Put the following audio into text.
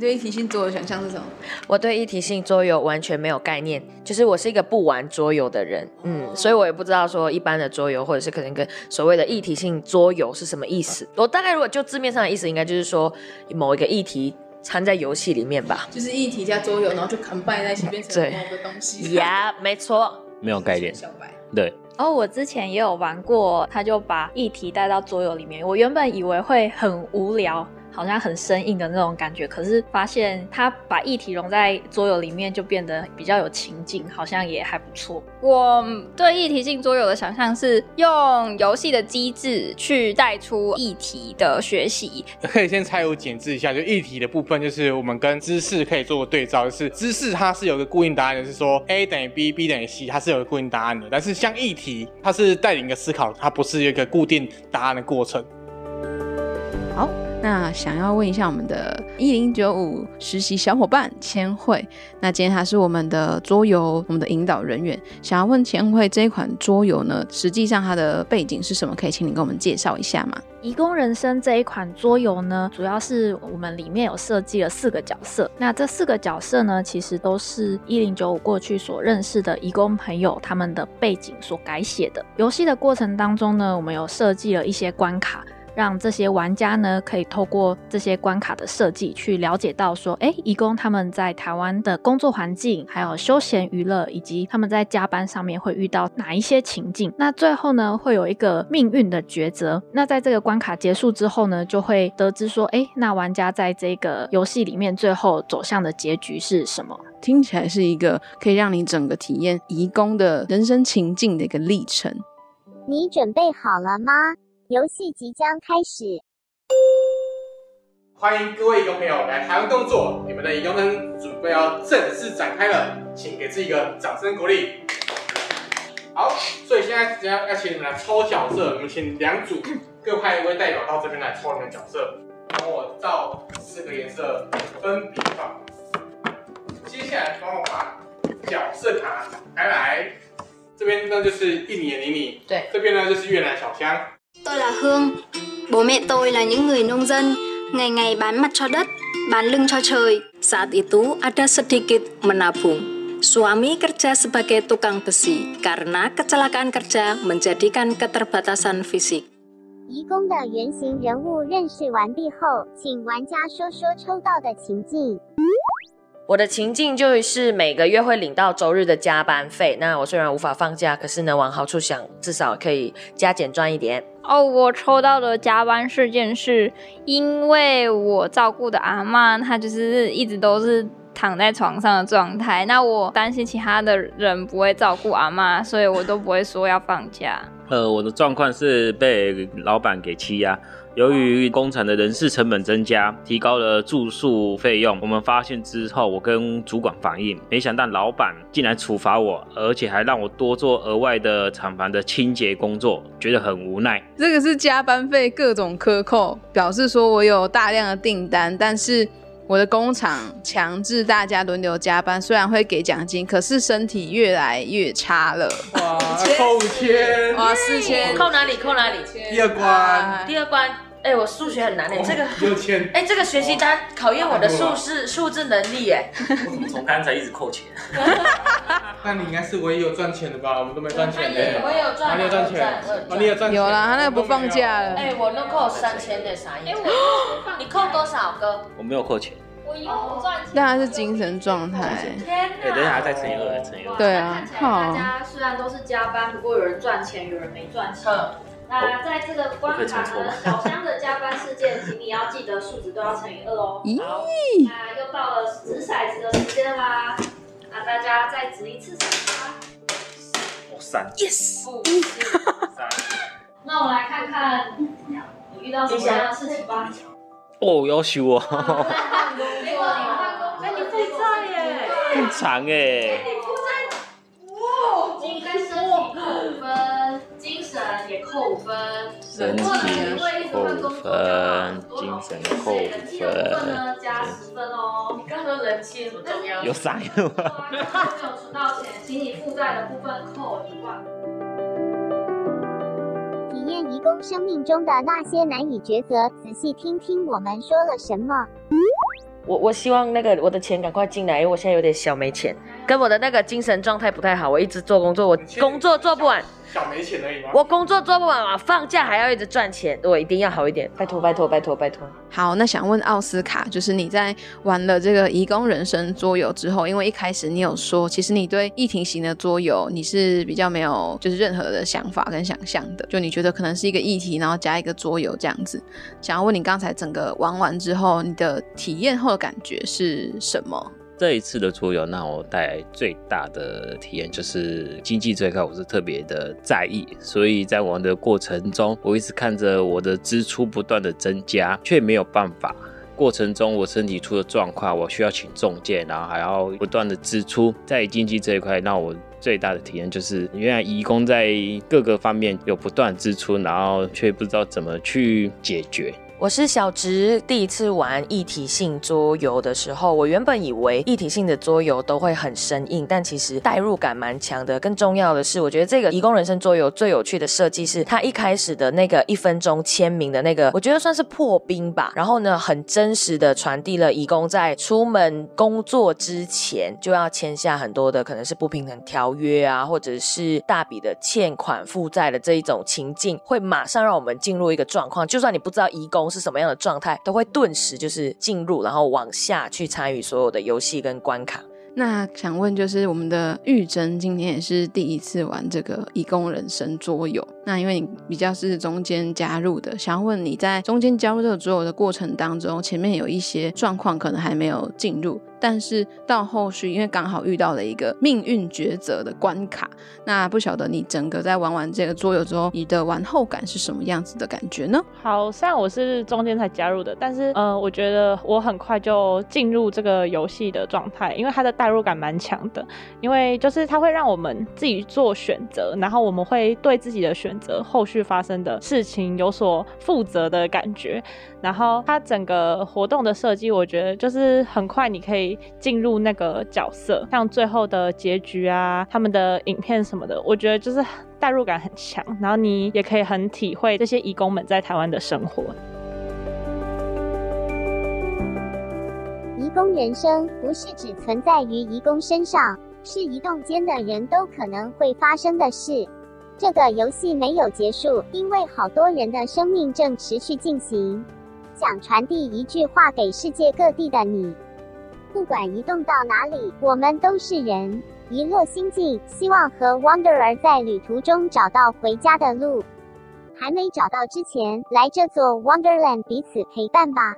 对一体性桌游想象是什么？我对一体性桌游完全没有概念，就是我是一个不玩桌游的人，嗯，所以我也不知道说一般的桌游或者是可能跟所谓的一体性桌游是什么意思。我大概如果就字面上的意思，应该就是说某一个议题掺在游戏里面吧。就是一体加桌游，然后就 combine 在一起变成对某个东西。呀，没错。没有概念。小白，对，哦，我之前也有玩过，他就把议题带到桌游里面。我原本以为会很无聊，好像很生硬的那种感觉，可是发现他把议题融在桌游里面，就变得比较有情境，好像也还不错。我对议题性桌游的想象是用游戏的机制去带出议题的学习。可以先拆我简制一下，就议题的部分，就是我们跟知识可以做个对照，就是知识它是有个固定答案的，是说 A 等于 B，B 等于 C，它是有个固定答案的。但是像议题，它是带领一个思考，它不是一个固定答案的过程。好，那想要问一下我们的一零九五实习小伙伴千惠，那今天他是我们的桌游，我们的引导人员，想要问千惠这一款桌游呢，实际上它的背景是什么？可以请你跟我们介绍一下吗？移工人生这一款桌游呢，主要是我们里面有设计了四个角色。那这四个角色呢，其实都是一零九五过去所认识的移工朋友他们的背景所改写的。游戏的过程当中呢，我们有设计了一些关卡。让这些玩家呢，可以透过这些关卡的设计，去了解到说，哎，移工他们在台湾的工作环境，还有休闲娱乐，以及他们在加班上面会遇到哪一些情境。那最后呢，会有一个命运的抉择。那在这个关卡结束之后呢，就会得知说，哎，那玩家在这个游戏里面最后走向的结局是什么？听起来是一个可以让你整个体验移工的人生情境的一个历程。你准备好了吗？游戏即将开始。欢迎各位义工朋友来台湾工作，你们的义工生准备要正式展开了，请给自己一个掌声鼓励。好，所以现在只要要请你们来抽角色，我们请两组各派一位代表到这边来抽你们角色，帮我照四个颜色分别放。接下来帮我把角色卡打开来，这边呢就是印尼的妮妮，对，这边呢就是越南小香。Tôi là Hương, bố mẹ tôi là những người nông dân, ngày ngày bán mặt cho đất, bán lưng cho trời. Saat itu ada sedikit menabung. Suami kerja sebagai tukang besi karena kecelakaan kerja menjadikan keterbatasan fisik. 移工的原型人物认识完毕后，请玩家说说抽到的情境。 我的情境就是每个月会领到周日的加班费。那我虽然无法放假，可是呢，往好处想，至少可以加减赚一点。哦，我抽到的加班事件是因为我照顾的阿嬷，她就是一直都是躺在床上的状态。那我担心其他的人不会照顾阿嬷，所以我都不会说要放假。呃，我的状况是被老板给欺压。由于工厂的人事成本增加，提高了住宿费用。我们发现之后，我跟主管反映，没想到老板竟然处罚我，而且还让我多做额外的厂房的清洁工作，觉得很无奈。这个是加班费各种克扣，表示说我有大量的订单，但是我的工厂强制大家轮流加班，虽然会给奖金，可是身体越来越差了。哇，扣五千，哇，四千，扣哪里？扣哪里？第二关，第二关。哎，我数学很难哎，这个六千。哎，这个学习单考验我的数字数字能力哎。我怎么从刚才一直扣钱？那你应该是唯一有赚钱的吧？我们都没赚钱的。我有赚，你有赚钱，有赚钱。有啦，他那个不放假了。哎，我都扣三千的啥意思？你扣多少哥？我没有扣钱。我有赚钱。但他是精神状态。天哪！等一下再乘以二，乘以二。对啊，大家虽然都是加班，不过有人赚钱，有人没赚钱。那在这个关卡呢，小香的加班事件，请你要记得数值都要乘以二哦。好，那又到了掷骰子的时间啦，那大家再掷一次骰子吧。哦，三，yes，三。那我们来看看你遇到什么样的事情吧。哦，要修哦。结果你换工，哎，你负债耶，很长哎。你负债，哇，应该身体扣五分，精神也扣分，身体扣分，精神扣分，呢加十分哦。你刚说人气很重要，有啥用啊？没有存到钱，请你负债的部分扣一万。体验移工生命中的那些难以抉择，仔细听听我们说了什么。我我希望那个我的钱赶快进来，因为我现在有点小没钱，跟我的那个精神状态不太好。我一直做工作，我工作做不完，小没钱而已吗？我工作做不完嘛，放假还要一直赚钱，我一定要好一点，拜托拜托拜托拜托。好，那想问奥斯卡，就是你在玩了这个移工人生桌游之后，因为一开始你有说，其实你对议题型的桌游你是比较没有就是任何的想法跟想象的，就你觉得可能是一个议题，然后加一个桌游这样子。想要问你刚才整个玩完之后，你的体验后的感觉是什么？这一次的出游让我带来最大的体验就是经济这一块，我是特别的在意，所以在玩的过程中，我一直看着我的支出不断的增加，却没有办法。过程中我身体出了状况，我需要请中介，然后还要不断的支出。在经济这一块，让我最大的体验就是，原来义工在各个方面有不断支出，然后却不知道怎么去解决。我是小植，第一次玩一体性桌游的时候，我原本以为一体性的桌游都会很生硬，但其实代入感蛮强的。更重要的是，我觉得这个《移工人生》桌游最有趣的设计是，它一开始的那个一分钟签名的那个，我觉得算是破冰吧。然后呢，很真实的传递了移工在出门工作之前就要签下很多的可能是不平等条约啊，或者是大笔的欠款负债的这一种情境，会马上让我们进入一个状况。就算你不知道移工。是什么样的状态，都会顿时就是进入，然后往下去参与所有的游戏跟关卡。那想问，就是我们的玉珍今天也是第一次玩这个义工人生桌游。那因为你比较是中间加入的，想要问你在中间加入这个桌游的过程当中，前面有一些状况可能还没有进入。但是到后续，因为刚好遇到了一个命运抉择的关卡，那不晓得你整个在玩完这个桌游之后，你的玩后感是什么样子的感觉呢？好，虽然我是中间才加入的，但是呃，我觉得我很快就进入这个游戏的状态，因为它的代入感蛮强的，因为就是它会让我们自己做选择，然后我们会对自己的选择后续发生的事情有所负责的感觉。然后它整个活动的设计，我觉得就是很快你可以进入那个角色，像最后的结局啊，他们的影片什么的，我觉得就是代入感很强。然后你也可以很体会这些义工们在台湾的生活。移工人生不是只存在于移工身上，是移动间的人都可能会发生的事。这个游戏没有结束，因为好多人的生命正持续进行。想传递一句话给世界各地的你：不管移动到哪里，我们都是人，一落心境，希望和 Wanderer 在旅途中找到回家的路。还没找到之前，来这座 Wonderland 彼此陪伴吧。